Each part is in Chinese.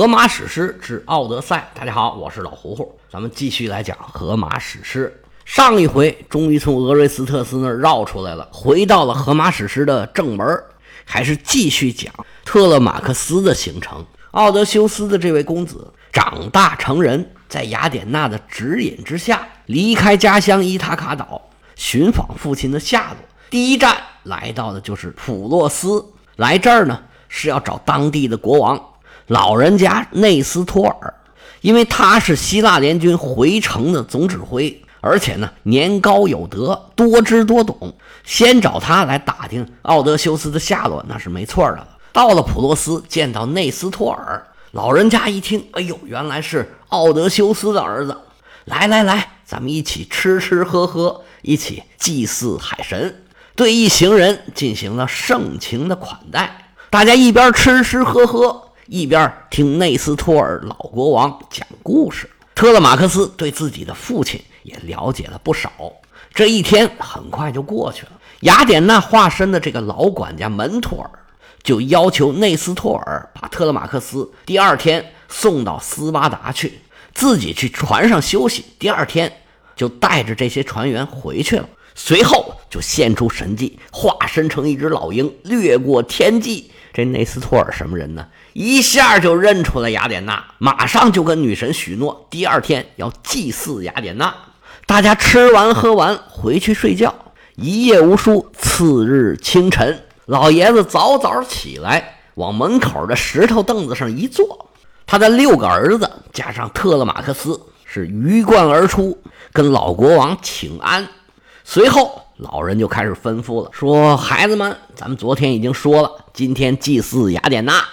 荷马史诗之奥德赛。大家好，我是老胡胡，咱们继续来讲荷马史诗。上一回终于从俄瑞斯特斯那儿绕出来了，回到了荷马史诗的正门，还是继续讲特勒马克斯的行程。奥德修斯的这位公子长大成人，在雅典娜的指引之下，离开家乡伊塔卡岛，寻访父亲的下落。第一站来到的就是普洛斯，来这儿呢是要找当地的国王。老人家内斯托尔，因为他是希腊联军回城的总指挥，而且呢年高有德，多知多懂，先找他来打听奥德修斯的下落，那是没错的了。到了普洛斯，见到内斯托尔，老人家一听，哎呦，原来是奥德修斯的儿子，来来来，咱们一起吃吃喝喝，一起祭祀海神，对一行人进行了盛情的款待，大家一边吃吃喝喝。一边听内斯托尔老国王讲故事，特勒马克斯对自己的父亲也了解了不少。这一天很快就过去了。雅典娜化身的这个老管家门托尔就要求内斯托尔把特勒马克斯第二天送到斯巴达去，自己去船上休息。第二天就带着这些船员回去了。随后就现出神迹，化身成一只老鹰，掠过天际。这内斯托尔什么人呢？一下就认出了雅典娜，马上就跟女神许诺，第二天要祭祀雅典娜。大家吃完喝完回去睡觉，一夜无书。次日清晨，老爷子早早起来，往门口的石头凳子上一坐，他的六个儿子加上特勒马克斯是鱼贯而出，跟老国王请安。随后，老人就开始吩咐了，说：“孩子们，咱们昨天已经说了，今天祭祀雅典娜。”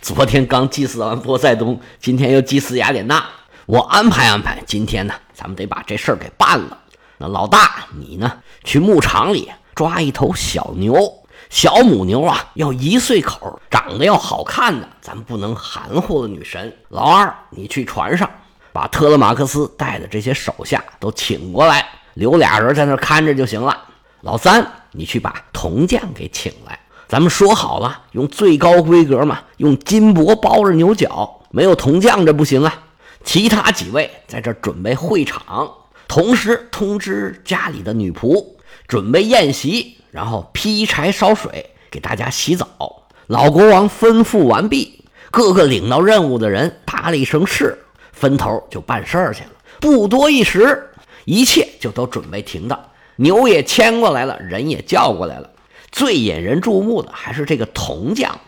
昨天刚祭祀完波塞冬，今天又祭祀雅典娜。我安排安排，今天呢，咱们得把这事儿给办了。那老大，你呢，去牧场里抓一头小牛，小母牛啊，要一岁口，长得要好看的，咱不能含糊了女神。老二，你去船上，把特勒马克斯带的这些手下都请过来，留俩人在那看着就行了。老三，你去把铜匠给请来。咱们说好了，用最高规格嘛，用金箔包着牛角，没有铜匠这不行啊。其他几位在这准备会场，同时通知家里的女仆准备宴席，然后劈柴烧水给大家洗澡。老国王吩咐完毕，各个领到任务的人答了一声是，分头就办事儿去了。不多一时，一切就都准备停当，牛也牵过来了，人也叫过来了。最引人注目的还是这个铜匠，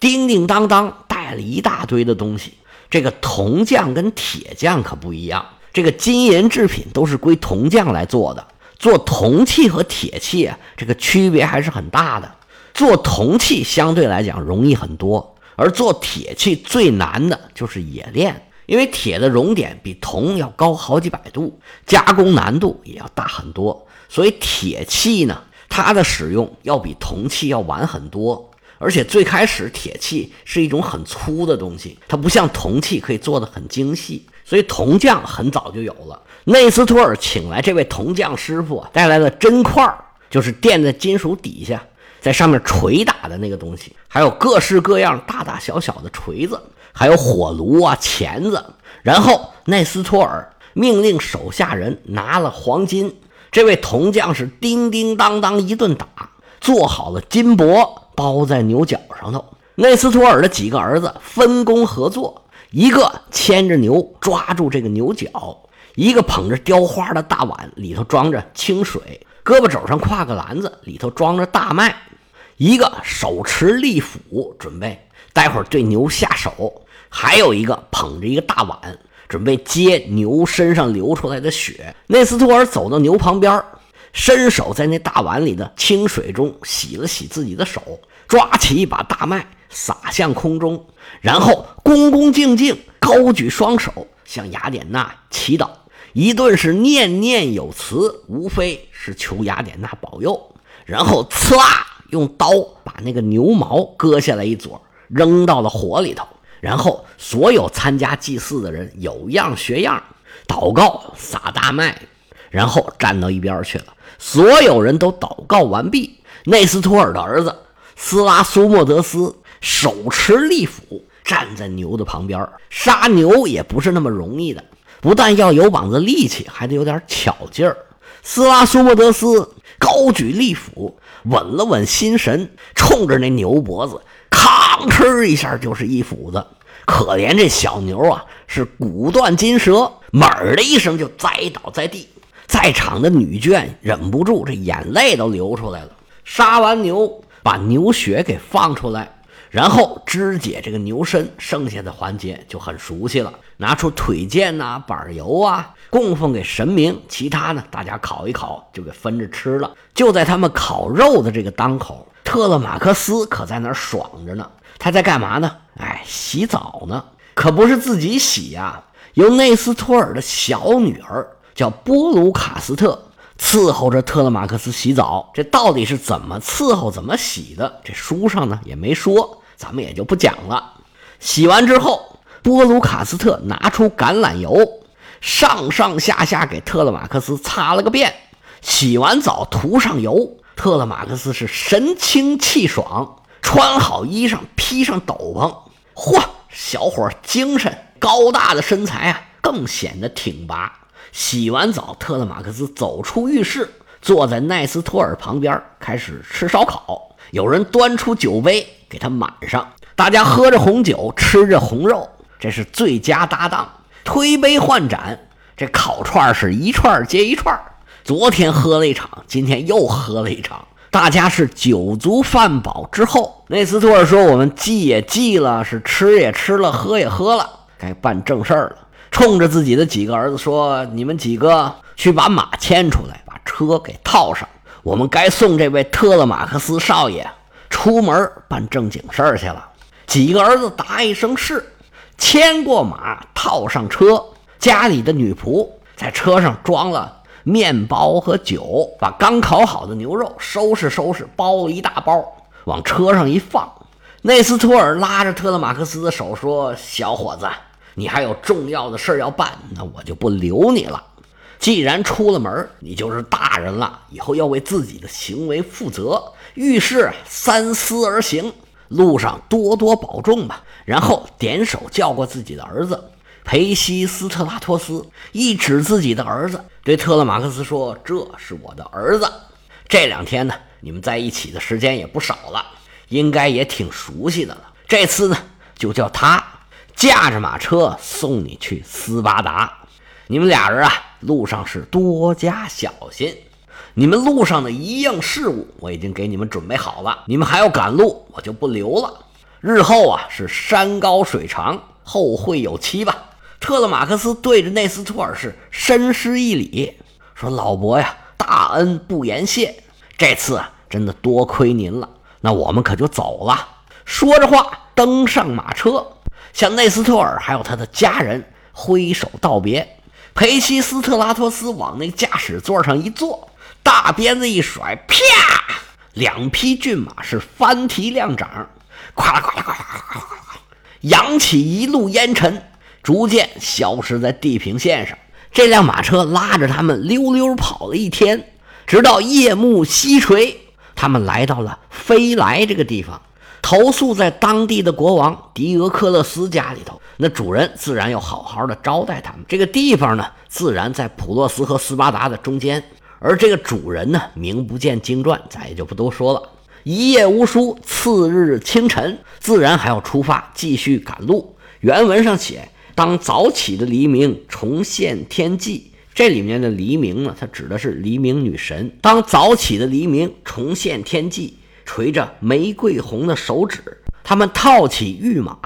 叮叮当当带了一大堆的东西。这个铜匠跟铁匠可不一样，这个金银制品都是归铜匠来做的。做铜器和铁器啊，这个区别还是很大的。做铜器相对来讲容易很多，而做铁器最难的就是冶炼，因为铁的熔点比铜要高好几百度，加工难度也要大很多。所以铁器呢。它的使用要比铜器要晚很多，而且最开始铁器是一种很粗的东西，它不像铜器可以做的很精细，所以铜匠很早就有了。内斯托尔请来这位铜匠师傅带来了针块，就是垫在金属底下，在上面捶打的那个东西，还有各式各样大大小小的锤子，还有火炉啊、钳子。然后内斯托尔命令手下人拿了黄金。这位铜匠是叮叮当当一顿打，做好了金箔，包在牛角上头。内斯托尔的几个儿子分工合作，一个牵着牛抓住这个牛角，一个捧着雕花的大碗，里头装着清水，胳膊肘上挎个篮子，里头装着大麦，一个手持利斧，准备待会儿对牛下手，还有一个捧着一个大碗。准备接牛身上流出来的血。内斯托尔走到牛旁边，伸手在那大碗里的清水中洗了洗自己的手，抓起一把大麦撒向空中，然后恭恭敬敬高举双手向雅典娜祈祷，一顿是念念有词，无非是求雅典娜保佑。然后刺啦，用刀把那个牛毛割下来一撮，扔到了火里头。然后，所有参加祭祀的人有样学样，祷告、撒大麦，然后站到一边去了。所有人都祷告完毕。内斯托尔的儿子斯拉苏莫德斯手持利斧，站在牛的旁边。杀牛也不是那么容易的，不但要有膀子力气，还得有点巧劲儿。斯拉苏莫德斯高举利斧，稳了稳心神，冲着那牛脖子，吭哧一下就是一斧子。可怜这小牛啊，是骨断筋折，猛的一声就栽倒在地。在场的女眷忍不住，这眼泪都流出来了。杀完牛，把牛血给放出来。然后肢解这个牛身，剩下的环节就很熟悉了。拿出腿腱呐、板油啊，供奉给神明。其他呢，大家烤一烤，就给分着吃了。就在他们烤肉的这个当口，特勒马克斯可在那儿爽着呢。他在干嘛呢？哎，洗澡呢。可不是自己洗呀，由内斯托尔的小女儿叫波鲁卡斯特。伺候着特勒马克斯洗澡，这到底是怎么伺候、怎么洗的？这书上呢也没说，咱们也就不讲了。洗完之后，波鲁卡斯特拿出橄榄油，上上下下给特勒马克斯擦了个遍。洗完澡涂上油，特勒马克斯是神清气爽，穿好衣裳，披上斗篷，嚯，小伙精神，高大的身材啊，更显得挺拔。洗完澡，特勒马克斯走出浴室，坐在奈斯托尔旁边，开始吃烧烤。有人端出酒杯给他满上，大家喝着红酒，吃着红肉，这是最佳搭档。推杯换盏，这烤串是一串接一串。昨天喝了一场，今天又喝了一场，大家是酒足饭饱之后，内斯托尔说：“我们祭也祭了，是吃也吃了，喝也喝了，该办正事儿了。”冲着自己的几个儿子说：“你们几个去把马牵出来，把车给套上。我们该送这位特勒马克思少爷出门办正经事儿去了。”几个儿子答一声是，牵过马，套上车。家里的女仆在车上装了面包和酒，把刚烤好的牛肉收拾收拾，包了一大包，往车上一放。内斯托尔拉着特勒马克斯的手说：“小伙子。”你还有重要的事要办，那我就不留你了。既然出了门，你就是大人了，以后要为自己的行为负责。遇事三思而行，路上多多保重吧。然后点手叫过自己的儿子裴西斯特拉托斯，一指自己的儿子，对特勒马克斯说：“这是我的儿子。这两天呢，你们在一起的时间也不少了，应该也挺熟悉的了。这次呢，就叫他。”驾着马车送你去斯巴达，你们俩人啊，路上是多加小心。你们路上的一应事务，我已经给你们准备好了。你们还要赶路，我就不留了。日后啊，是山高水长，后会有期吧。特勒马克斯对着内斯托尔是深施一礼，说：“老伯呀，大恩不言谢。这次啊，真的多亏您了。那我们可就走了。”说着话，登上马车。向内斯托尔还有他的家人挥手道别，裴西斯特拉托斯往那驾驶座上一坐，大鞭子一甩，啪！两匹骏马是翻蹄亮掌，咵啦咵啦咵啦咵啦咵啦，扬起一路烟尘，逐渐消失在地平线上。这辆马车拉着他们溜溜跑了一天，直到夜幕西垂，他们来到了飞来这个地方。投宿在当地的国王狄俄克勒斯家里头，那主人自然要好好的招待他们。这个地方呢，自然在普洛斯和斯巴达的中间。而这个主人呢，名不见经传，咱也就不多说了。一夜无书，次日清晨，自然还要出发，继续赶路。原文上写：“当早起的黎明重现天际。”这里面的黎明呢，它指的是黎明女神。当早起的黎明重现天际。垂着玫瑰红的手指，他们套起御马，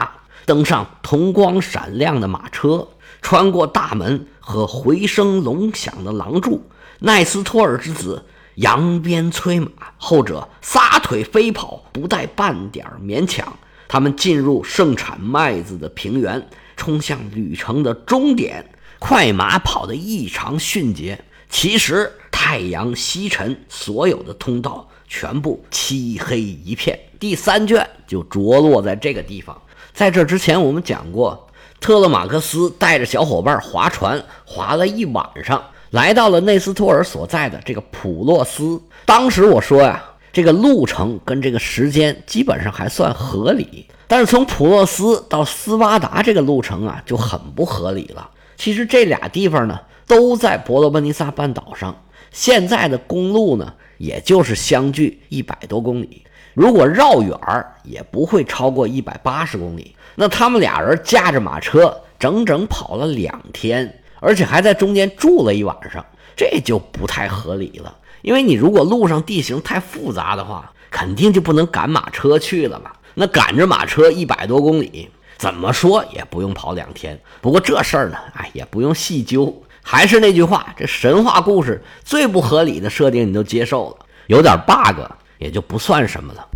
登上铜光闪亮的马车，穿过大门和回声隆响的廊柱。奈斯托尔之子扬鞭催马，后者撒腿飞跑，不带半点勉强。他们进入盛产麦子的平原，冲向旅程的终点。快马跑得异常迅捷。其实太阳西沉，所有的通道。全部漆黑一片。第三卷就着落在这个地方。在这之前，我们讲过，特勒马克斯带着小伙伴划船，划了一晚上，来到了内斯托尔所在的这个普洛斯。当时我说呀，这个路程跟这个时间基本上还算合理。但是从普洛斯到斯巴达这个路程啊，就很不合理了。其实这俩地方呢，都在伯罗奔尼撒半岛上，现在的公路呢，也就是相距一百多公里。如果绕远儿，也不会超过一百八十公里。那他们俩人驾着马车，整整跑了两天，而且还在中间住了一晚上，这就不太合理了。因为你如果路上地形太复杂的话，肯定就不能赶马车去了嘛。那赶着马车一百多公里，怎么说也不用跑两天。不过这事儿呢，哎，也不用细究。还是那句话，这神话故事最不合理的设定你都接受了，有点 bug 也就不算什么了。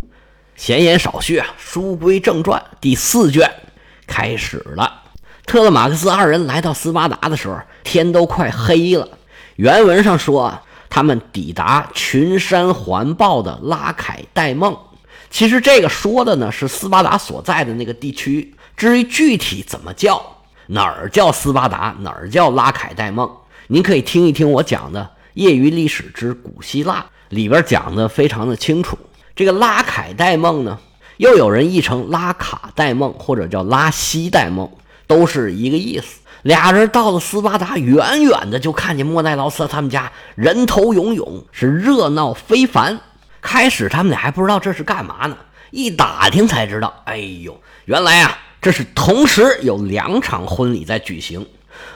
闲言少叙啊，书归正传，第四卷开始了。特勒马克斯二人来到斯巴达的时候，天都快黑了。原文上说，他们抵达群山环抱的拉凯戴梦。其实这个说的呢是斯巴达所在的那个地区。至于具体怎么叫，哪儿叫斯巴达，哪儿叫拉凯戴梦，您可以听一听我讲的《业余历史之古希腊》里边讲的非常的清楚。这个拉凯戴梦呢，又有人译成拉卡戴梦，或者叫拉西戴梦，都是一个意思。俩人到了斯巴达，远远的就看见莫奈劳斯他们家人头涌涌，是热闹非凡。开始他们俩还不知道这是干嘛呢，一打听才知道，哎呦，原来啊，这是同时有两场婚礼在举行。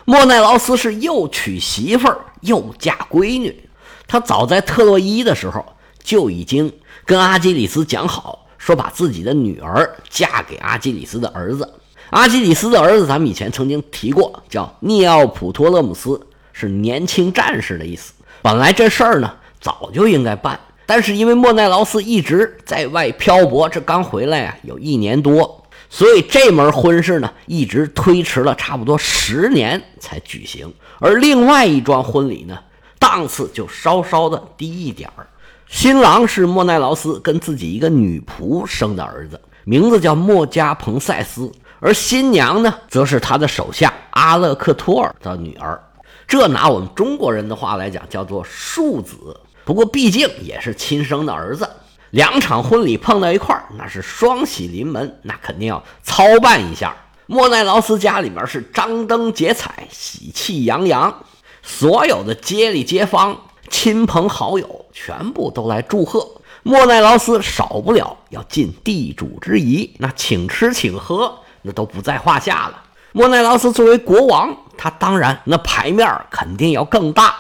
莫奈劳斯是又娶媳妇儿又嫁闺女，他早在特洛伊的时候就已经。跟阿基里斯讲好，说把自己的女儿嫁给阿基里斯的儿子。阿基里斯的儿子，咱们以前曾经提过，叫涅奥普托勒姆斯，是年轻战士的意思。本来这事儿呢，早就应该办，但是因为莫奈劳斯一直在外漂泊，这刚回来啊，有一年多，所以这门婚事呢，一直推迟了差不多十年才举行。而另外一桩婚礼呢，档次就稍稍的低一点儿。新郎是莫奈劳斯跟自己一个女仆生的儿子，名字叫莫加彭塞斯，而新娘呢，则是他的手下阿勒克托尔的女儿。这拿我们中国人的话来讲，叫做庶子。不过毕竟也是亲生的儿子，两场婚礼碰到一块儿，那是双喜临门，那肯定要操办一下。莫奈劳斯家里面是张灯结彩，喜气洋洋，所有的街里街坊。亲朋好友全部都来祝贺莫奈劳斯，少不了要尽地主之谊，那请吃请喝那都不在话下了。莫奈劳斯作为国王，他当然那牌面肯定要更大。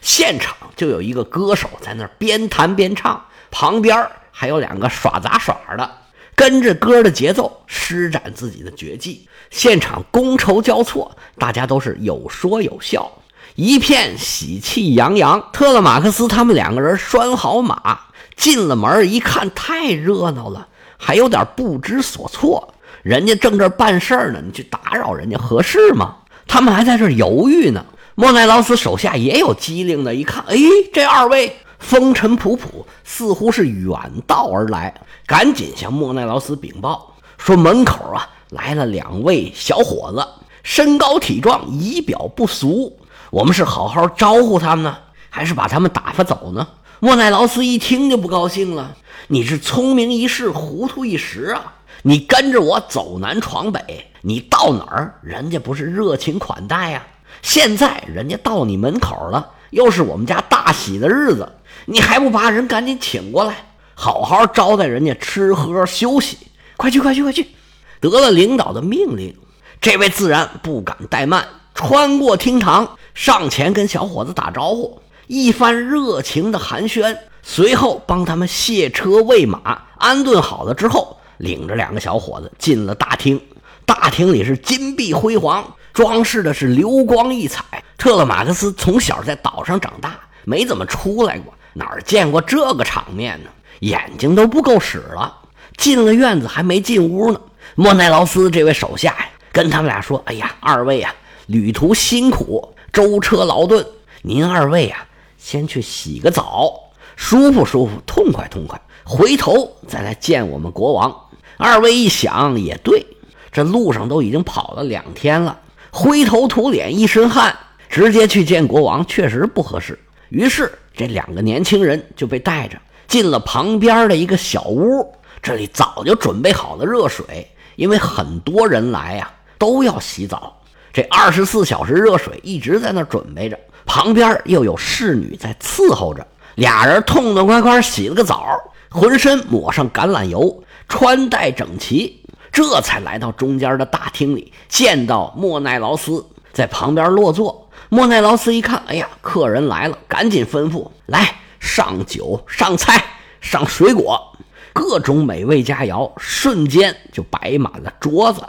现场就有一个歌手在那儿边弹边唱，旁边还有两个耍杂耍的，跟着歌的节奏施展自己的绝技。现场觥筹交错，大家都是有说有笑。一片喜气洋洋，特勒马克思他们两个人拴好马，进了门一看，太热闹了，还有点不知所措。人家正这办事呢，你去打扰人家合适吗？他们还在这犹豫呢。莫奈劳斯手下也有机灵的，一看，哎，这二位风尘仆仆，似乎是远道而来，赶紧向莫奈劳斯禀报说：门口啊来了两位小伙子，身高体壮，仪表不俗。我们是好好招呼他们呢，还是把他们打发走呢？莫奈劳斯一听就不高兴了。你是聪明一世，糊涂一时啊！你跟着我走南闯北，你到哪儿人家不是热情款待呀？现在人家到你门口了，又是我们家大喜的日子，你还不把人赶紧请过来，好好招待人家吃喝休息？快去快去快去！得了领导的命令，这位自然不敢怠慢，穿过厅堂。上前跟小伙子打招呼，一番热情的寒暄，随后帮他们卸车喂马，安顿好了之后，领着两个小伙子进了大厅。大厅里是金碧辉煌，装饰的是流光溢彩。特勒马克思从小在岛上长大，没怎么出来过，哪儿见过这个场面呢？眼睛都不够使了。进了。院子还没进屋呢，莫奈劳斯这位手下呀，跟他们俩说：“哎呀，二位啊，旅途辛苦。”舟车劳顿，您二位啊，先去洗个澡，舒服舒服，痛快痛快，回头再来见我们国王。二位一想也对，这路上都已经跑了两天了，灰头土脸一身汗，直接去见国王确实不合适。于是这两个年轻人就被带着进了旁边的一个小屋，这里早就准备好了热水，因为很多人来呀，都要洗澡。这二十四小时热水一直在那准备着，旁边又有侍女在伺候着。俩人痛痛快快洗了个澡，浑身抹上橄榄油，穿戴整齐，这才来到中间的大厅里，见到莫奈劳斯在旁边落座。莫奈劳斯一看，哎呀，客人来了，赶紧吩咐来上酒、上菜、上水果，各种美味佳肴瞬间就摆满了桌子。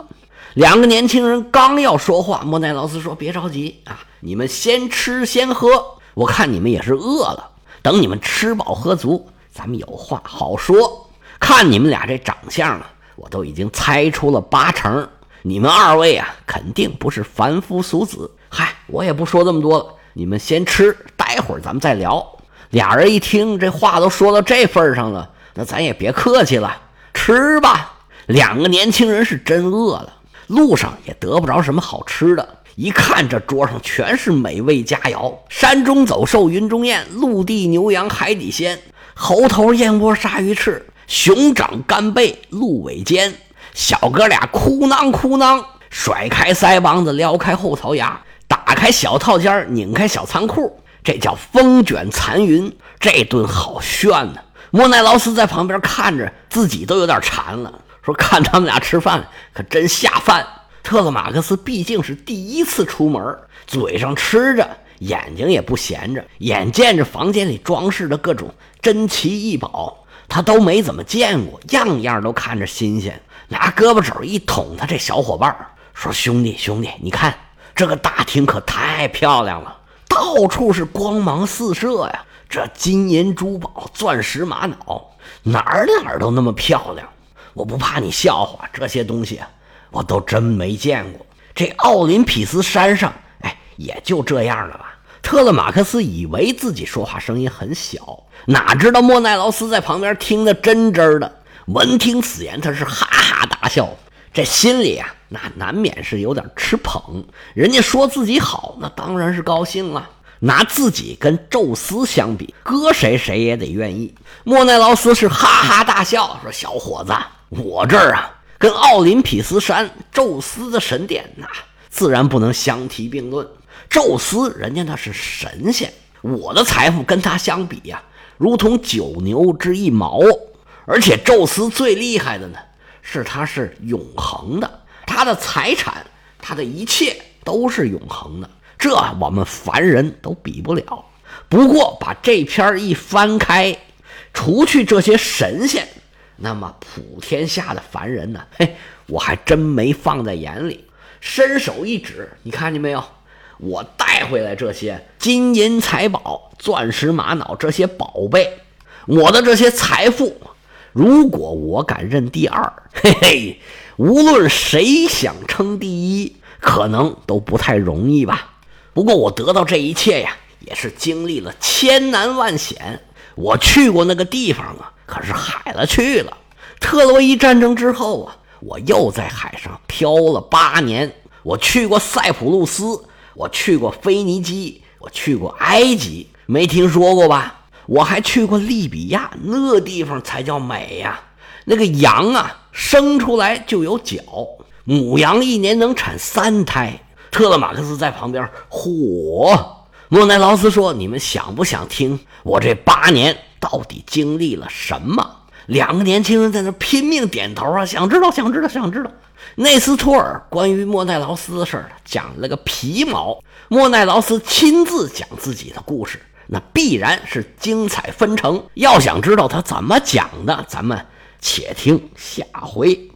两个年轻人刚要说话，莫奈劳斯说：“别着急啊，你们先吃先喝，我看你们也是饿了。等你们吃饱喝足，咱们有话好说。看你们俩这长相啊，我都已经猜出了八成，你们二位啊，肯定不是凡夫俗子。嗨，我也不说这么多了，你们先吃，待会儿咱们再聊。”俩人一听这话都说到这份上了，那咱也别客气了，吃吧。两个年轻人是真饿了。路上也得不着什么好吃的，一看这桌上全是美味佳肴：山中走兽，云中雁，陆地牛羊，海底鲜，猴头燕窝，鲨鱼翅，熊掌干贝，鹿尾尖。小哥俩哭囊哭囊，甩开腮帮子，撩开后槽牙，打开小套间，拧开小仓库，这叫风卷残云。这顿好炫呢！莫奈劳斯在旁边看着，自己都有点馋了。说看他们俩吃饭可真下饭。特勒马克思毕竟是第一次出门，嘴上吃着，眼睛也不闲着。眼见着房间里装饰的各种珍奇异宝，他都没怎么见过，样样都看着新鲜。拿胳膊肘一捅他这小伙伴，说：“兄弟，兄弟，你看这个大厅可太漂亮了，到处是光芒四射呀！这金银珠宝、钻石玛瑙，哪儿哪儿都那么漂亮。”我不怕你笑话，这些东西我都真没见过。这奥林匹斯山上，哎，也就这样了吧。特勒马克思以为自己说话声音很小，哪知道莫奈劳斯在旁边听得真真的。闻听此言，他是哈哈大笑，这心里啊，那难免是有点吃捧。人家说自己好，那当然是高兴了。拿自己跟宙斯相比，搁谁谁也得愿意。莫奈劳斯是哈哈大笑，说：“小伙子。”我这儿啊，跟奥林匹斯山、宙斯的神殿，那自然不能相提并论。宙斯人家那是神仙，我的财富跟他相比呀，如同九牛之一毛。而且宙斯最厉害的呢，是他是永恒的，他的财产，他的一切都是永恒的，这我们凡人都比不了。不过把这篇一翻开，除去这些神仙。那么普天下的凡人呢？嘿，我还真没放在眼里。伸手一指，你看见没有？我带回来这些金银财宝、钻石玛瑙这些宝贝，我的这些财富，如果我敢认第二，嘿嘿，无论谁想称第一，可能都不太容易吧。不过我得到这一切呀，也是经历了千难万险。我去过那个地方啊。可是海了去了，特洛伊战争之后啊，我又在海上漂了八年。我去过塞浦路斯，我去过腓尼基，我去过埃及，没听说过吧？我还去过利比亚，那地方才叫美呀！那个羊啊，生出来就有角，母羊一年能产三胎。特勒马克思在旁边，嚯！莫奈劳斯说：“你们想不想听我这八年？”到底经历了什么？两个年轻人在那拼命点头啊，想知道，想知道，想知道。内斯托尔关于莫奈劳斯的事儿讲了个皮毛。莫奈劳斯亲自讲自己的故事，那必然是精彩纷呈。要想知道他怎么讲的，咱们且听下回。